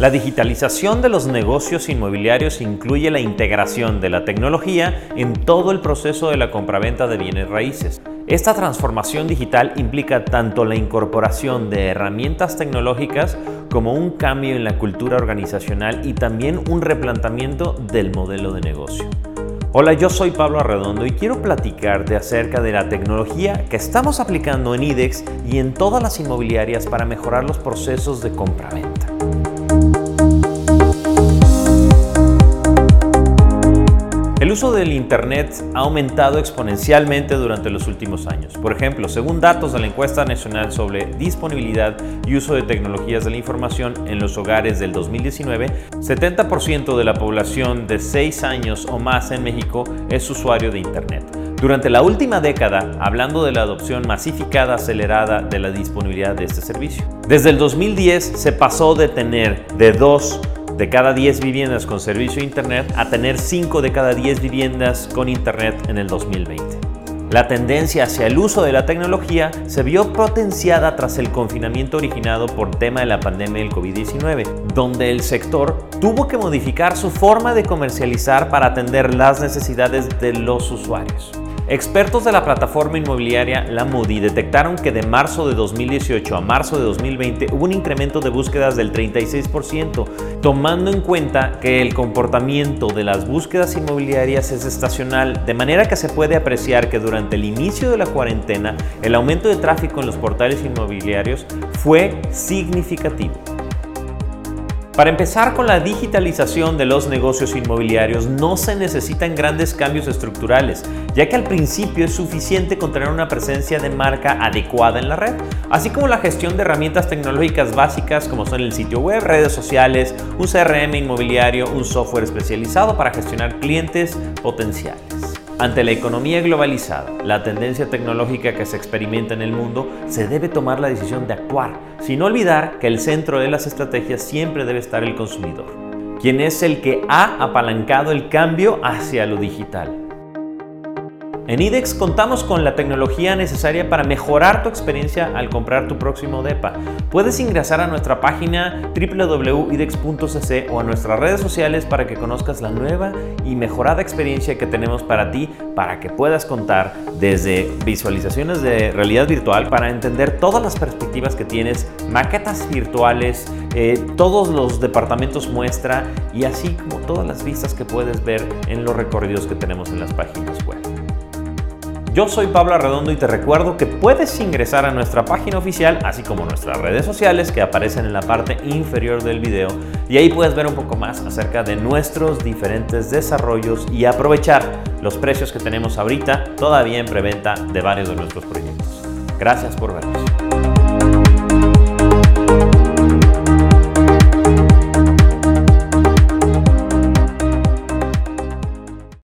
La digitalización de los negocios inmobiliarios incluye la integración de la tecnología en todo el proceso de la compraventa de bienes raíces. Esta transformación digital implica tanto la incorporación de herramientas tecnológicas como un cambio en la cultura organizacional y también un replanteamiento del modelo de negocio. Hola, yo soy Pablo Arredondo y quiero platicarte acerca de la tecnología que estamos aplicando en IDEX y en todas las inmobiliarias para mejorar los procesos de compraventa. El uso del Internet ha aumentado exponencialmente durante los últimos años. Por ejemplo, según datos de la encuesta nacional sobre disponibilidad y uso de tecnologías de la información en los hogares del 2019, 70% de la población de 6 años o más en México es usuario de Internet. Durante la última década, hablando de la adopción masificada acelerada de la disponibilidad de este servicio. Desde el 2010 se pasó de tener de 2 de cada 10 viviendas con servicio de Internet a tener 5 de cada 10 viviendas con Internet en el 2020. La tendencia hacia el uso de la tecnología se vio potenciada tras el confinamiento originado por tema de la pandemia del COVID-19, donde el sector tuvo que modificar su forma de comercializar para atender las necesidades de los usuarios. Expertos de la plataforma inmobiliaria La Moody detectaron que de marzo de 2018 a marzo de 2020 hubo un incremento de búsquedas del 36%, tomando en cuenta que el comportamiento de las búsquedas inmobiliarias es estacional, de manera que se puede apreciar que durante el inicio de la cuarentena el aumento de tráfico en los portales inmobiliarios fue significativo. Para empezar con la digitalización de los negocios inmobiliarios no se necesitan grandes cambios estructurales, ya que al principio es suficiente con tener una presencia de marca adecuada en la red, así como la gestión de herramientas tecnológicas básicas como son el sitio web, redes sociales, un CRM inmobiliario, un software especializado para gestionar clientes potenciales. Ante la economía globalizada, la tendencia tecnológica que se experimenta en el mundo, se debe tomar la decisión de actuar, sin olvidar que el centro de las estrategias siempre debe estar el consumidor, quien es el que ha apalancado el cambio hacia lo digital. En IDEX contamos con la tecnología necesaria para mejorar tu experiencia al comprar tu próximo DEPA. Puedes ingresar a nuestra página www.idex.cc o a nuestras redes sociales para que conozcas la nueva y mejorada experiencia que tenemos para ti, para que puedas contar desde visualizaciones de realidad virtual para entender todas las perspectivas que tienes, maquetas virtuales, eh, todos los departamentos muestra y así como todas las vistas que puedes ver en los recorridos que tenemos en las páginas web. Yo soy Pablo Arredondo y te recuerdo que puedes ingresar a nuestra página oficial, así como nuestras redes sociales que aparecen en la parte inferior del video y ahí puedes ver un poco más acerca de nuestros diferentes desarrollos y aprovechar los precios que tenemos ahorita todavía en preventa de varios de nuestros proyectos. Gracias por vernos.